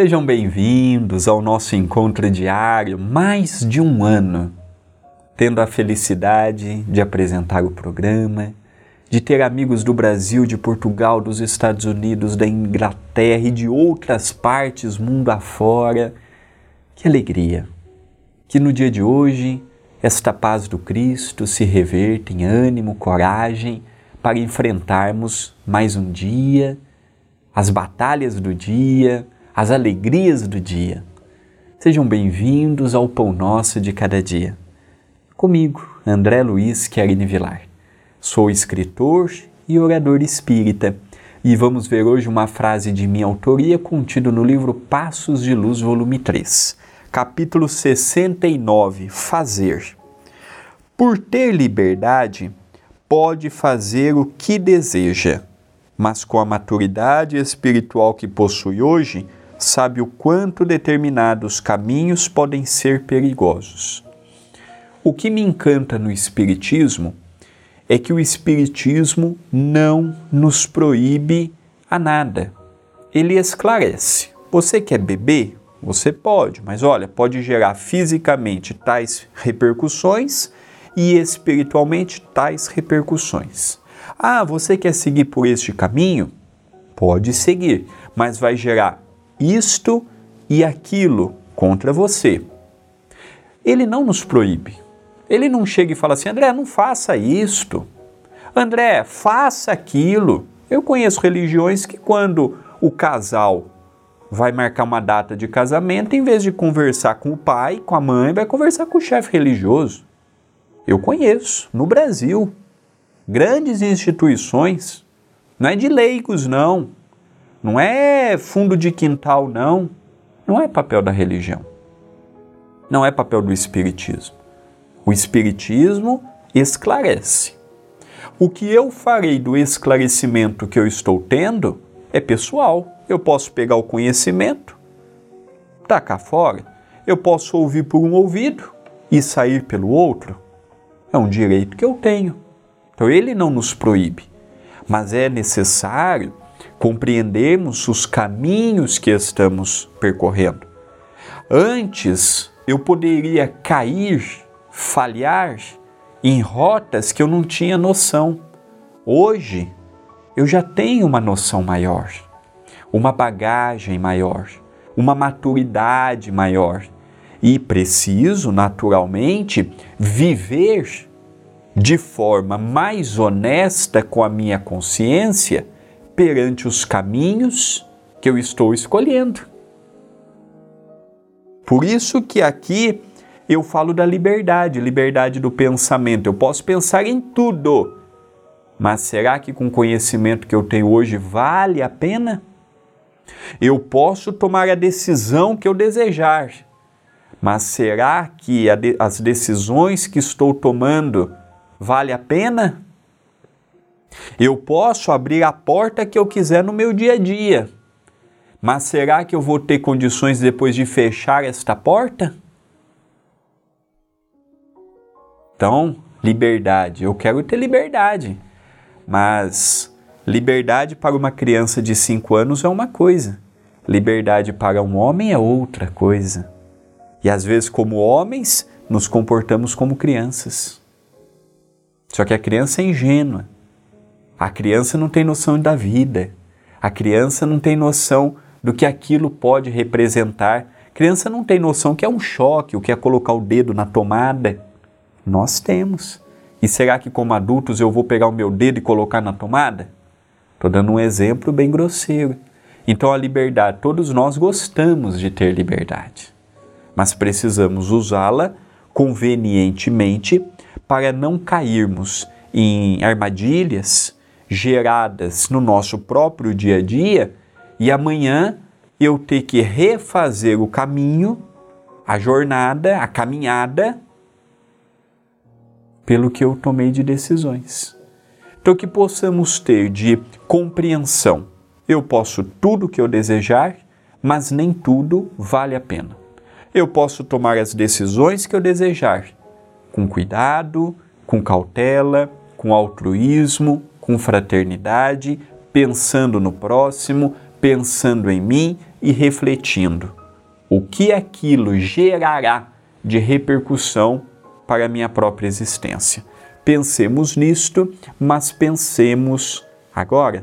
Sejam bem-vindos ao nosso encontro diário, mais de um ano, tendo a felicidade de apresentar o programa, de ter amigos do Brasil, de Portugal, dos Estados Unidos, da Inglaterra e de outras partes mundo afora. Que alegria! Que no dia de hoje esta paz do Cristo se reverta em ânimo, coragem para enfrentarmos mais um dia, as batalhas do dia, as alegrias do dia. Sejam bem-vindos ao Pão Nosso de Cada Dia. Comigo, André Luiz Querini Vilar. Sou escritor e orador espírita e vamos ver hoje uma frase de minha autoria contida no livro Passos de Luz, volume 3, capítulo 69, Fazer. Por ter liberdade, pode fazer o que deseja, mas com a maturidade espiritual que possui hoje, sabe o quanto determinados caminhos podem ser perigosos. O que me encanta no Espiritismo é que o Espiritismo não nos proíbe a nada. Ele esclarece. Você quer beber? Você pode, mas olha, pode gerar fisicamente tais repercussões e espiritualmente tais repercussões. Ah, você quer seguir por este caminho? Pode seguir, mas vai gerar isto e aquilo contra você. Ele não nos proíbe. Ele não chega e fala assim: André, não faça isto. André, faça aquilo. Eu conheço religiões que, quando o casal vai marcar uma data de casamento, em vez de conversar com o pai, com a mãe, vai conversar com o chefe religioso. Eu conheço, no Brasil, grandes instituições, não é de leigos, não. Não é fundo de quintal, não. Não é papel da religião. Não é papel do Espiritismo. O Espiritismo esclarece. O que eu farei do esclarecimento que eu estou tendo é pessoal. Eu posso pegar o conhecimento, tacar fora. Eu posso ouvir por um ouvido e sair pelo outro. É um direito que eu tenho. Então ele não nos proíbe. Mas é necessário compreendermos os caminhos que estamos percorrendo. Antes, eu poderia cair, falhar em rotas que eu não tinha noção. Hoje, eu já tenho uma noção maior, uma bagagem maior, uma maturidade maior e preciso, naturalmente, viver de forma mais honesta com a minha consciência perante os caminhos que eu estou escolhendo. Por isso que aqui eu falo da liberdade, liberdade do pensamento. Eu posso pensar em tudo, mas será que com o conhecimento que eu tenho hoje vale a pena? Eu posso tomar a decisão que eu desejar, mas será que as decisões que estou tomando vale a pena? Eu posso abrir a porta que eu quiser no meu dia a dia, mas será que eu vou ter condições depois de fechar esta porta? Então, liberdade. Eu quero ter liberdade, mas liberdade para uma criança de 5 anos é uma coisa, liberdade para um homem é outra coisa. E às vezes, como homens, nos comportamos como crianças. Só que a criança é ingênua a criança não tem noção da vida. A criança não tem noção do que aquilo pode representar. A criança não tem noção que é um choque, o que é colocar o dedo na tomada. Nós temos. E será que, como adultos, eu vou pegar o meu dedo e colocar na tomada? Estou dando um exemplo bem grosseiro. Então, a liberdade, todos nós gostamos de ter liberdade, mas precisamos usá-la convenientemente para não cairmos em armadilhas geradas no nosso próprio dia a dia e amanhã eu ter que refazer o caminho, a jornada, a caminhada pelo que eu tomei de decisões. Então que possamos ter de compreensão. Eu posso tudo o que eu desejar, mas nem tudo vale a pena. Eu posso tomar as decisões que eu desejar, com cuidado, com cautela, com altruísmo, com fraternidade, pensando no próximo, pensando em mim e refletindo o que aquilo gerará de repercussão para a minha própria existência. Pensemos nisto, mas pensemos agora.